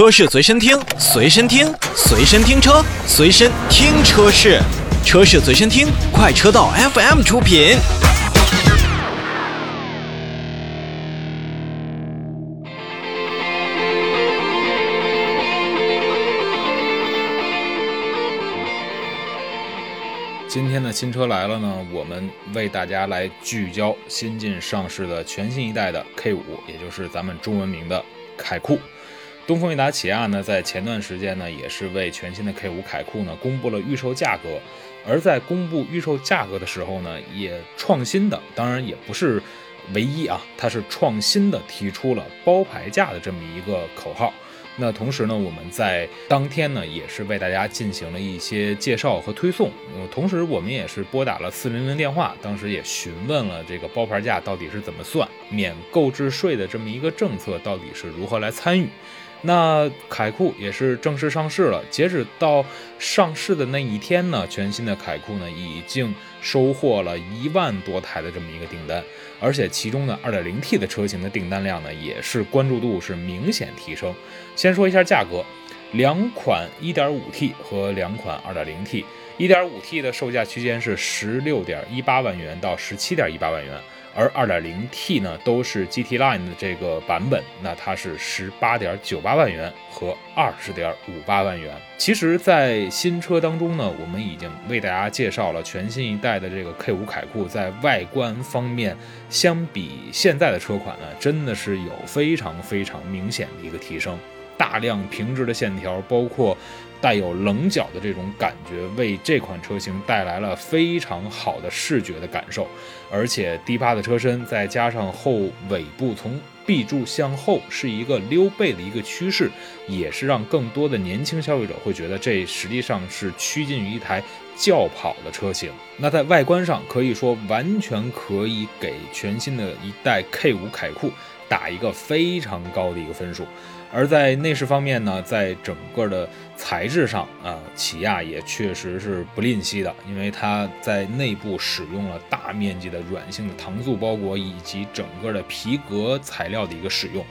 车市随身听，随身听，随身听车，随身听车市，车市随身听，快车道 FM 出品。今天的新车来了呢，我们为大家来聚焦新近上市的全新一代的 K 五，也就是咱们中文名的凯酷。东风悦达起亚呢，在前段时间呢，也是为全新的 K 五凯酷呢公布了预售价格。而在公布预售价格的时候呢，也创新的，当然也不是唯一啊，它是创新的提出了包牌价的这么一个口号。那同时呢，我们在当天呢，也是为大家进行了一些介绍和推送。呃，同时我们也是拨打了四零零电话，当时也询问了这个包牌价到底是怎么算，免购置税的这么一个政策到底是如何来参与。那凯酷也是正式上市了。截止到上市的那一天呢，全新的凯酷呢已经收获了一万多台的这么一个订单，而且其中呢，2.0T 的车型的订单量呢也是关注度是明显提升。先说一下价格，两款 1.5T 和两款 2.0T，1.5T 的售价区间是16.18万元到17.18万元。而 2.0T 呢，都是 GT Line 的这个版本，那它是18.98万元和20.58万元。其实，在新车当中呢，我们已经为大家介绍了全新一代的这个 K5 凯酷，在外观方面，相比现在的车款呢，真的是有非常非常明显的一个提升。大量平直的线条，包括带有棱角的这种感觉，为这款车型带来了非常好的视觉的感受。而且低趴的车身，再加上后尾部从 B 柱向后是一个溜背的一个趋势，也是让更多的年轻消费者会觉得这实际上是趋近于一台轿跑的车型。那在外观上，可以说完全可以给全新的一代 K5 凯酷打一个非常高的一个分数。而在内饰方面呢，在整个的材质上啊，起亚也确实是不吝惜的，因为它在内部使用了大面积的软性的搪塑包裹，以及整个的皮革材料的一个使用，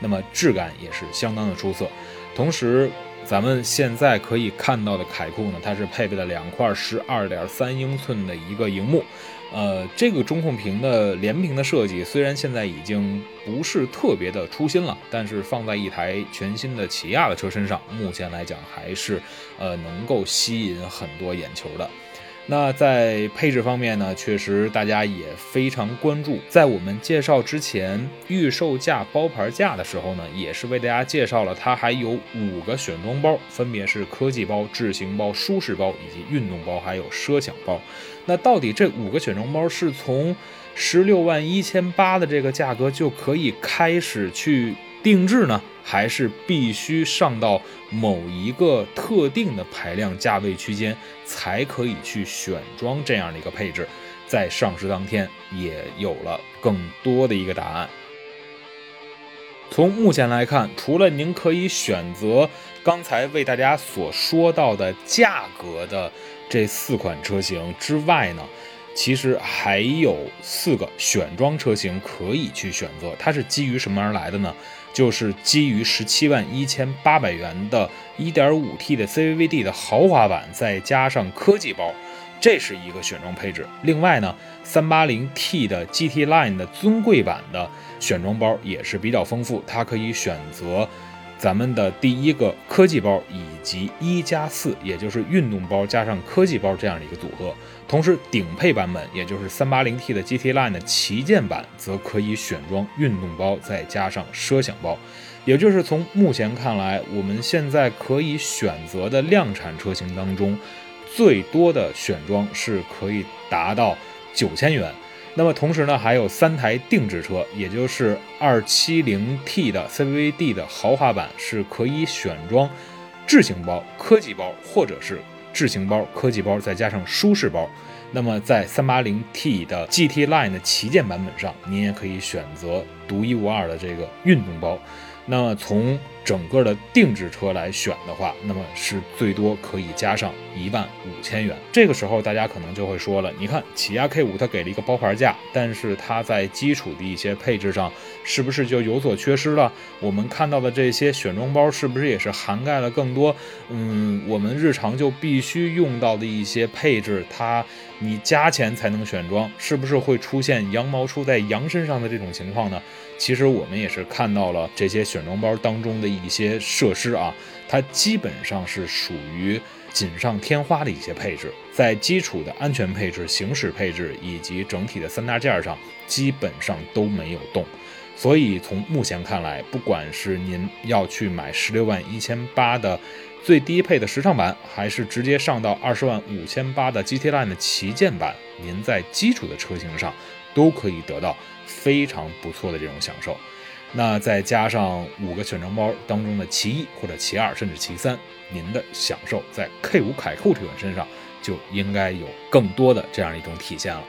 那么质感也是相当的出色。同时，咱们现在可以看到的凯酷呢，它是配备了两块十二点三英寸的一个荧幕。呃，这个中控屏的连屏的设计虽然现在已经不是特别的初心了，但是放在一台全新的起亚的车身上，目前来讲还是呃能够吸引很多眼球的。那在配置方面呢，确实大家也非常关注。在我们介绍之前预售价包牌价的时候呢，也是为大家介绍了它还有五个选装包，分别是科技包、智行包、舒适包以及运动包，还有奢享包。那到底这五个选装包是从十六万一千八的这个价格就可以开始去定制呢？还是必须上到某一个特定的排量价位区间，才可以去选装这样的一个配置。在上市当天，也有了更多的一个答案。从目前来看，除了您可以选择刚才为大家所说到的价格的这四款车型之外呢，其实还有四个选装车型可以去选择。它是基于什么而来的呢？就是基于十七万一千八百元的 1.5T 的 CVVD 的豪华版，再加上科技包，这是一个选装配置。另外呢，380T 的 GT Line 的尊贵版的选装包也是比较丰富，它可以选择。咱们的第一个科技包以及一加四，也就是运动包加上科技包这样的一个组合。同时，顶配版本，也就是三八零 T 的 GT Line 的旗舰版，则可以选装运动包再加上奢享包。也就是从目前看来，我们现在可以选择的量产车型当中，最多的选装是可以达到九千元。那么同时呢，还有三台定制车，也就是二七零 T 的 CVD 的豪华版是可以选装智行包、科技包，或者是智行包、科技包再加上舒适包。那么在三八零 T 的 GT Line 的旗舰版本上，您也可以选择独一无二的这个运动包。那么从整个的定制车来选的话，那么是最多可以加上一万五千元。这个时候大家可能就会说了，你看起亚 K 五它给了一个包牌价，但是它在基础的一些配置上是不是就有所缺失了？我们看到的这些选装包是不是也是涵盖了更多？嗯，我们日常就必须用到的一些配置，它你加钱才能选装，是不是会出现羊毛出在羊身上的这种情况呢？其实我们也是看到了这些选选装包当中的一些设施啊，它基本上是属于锦上添花的一些配置，在基础的安全配置、行驶配置以及整体的三大件上，基本上都没有动。所以从目前看来，不管是您要去买十六万一千八的最低配的时尚版，还是直接上到二十万五千八的 GT Line 的旗舰版，您在基础的车型上都可以得到。非常不错的这种享受，那再加上五个选装包当中的其一或者其二甚至其三，您的享受在 K 五凯酷这款身上就应该有更多的这样一种体现了。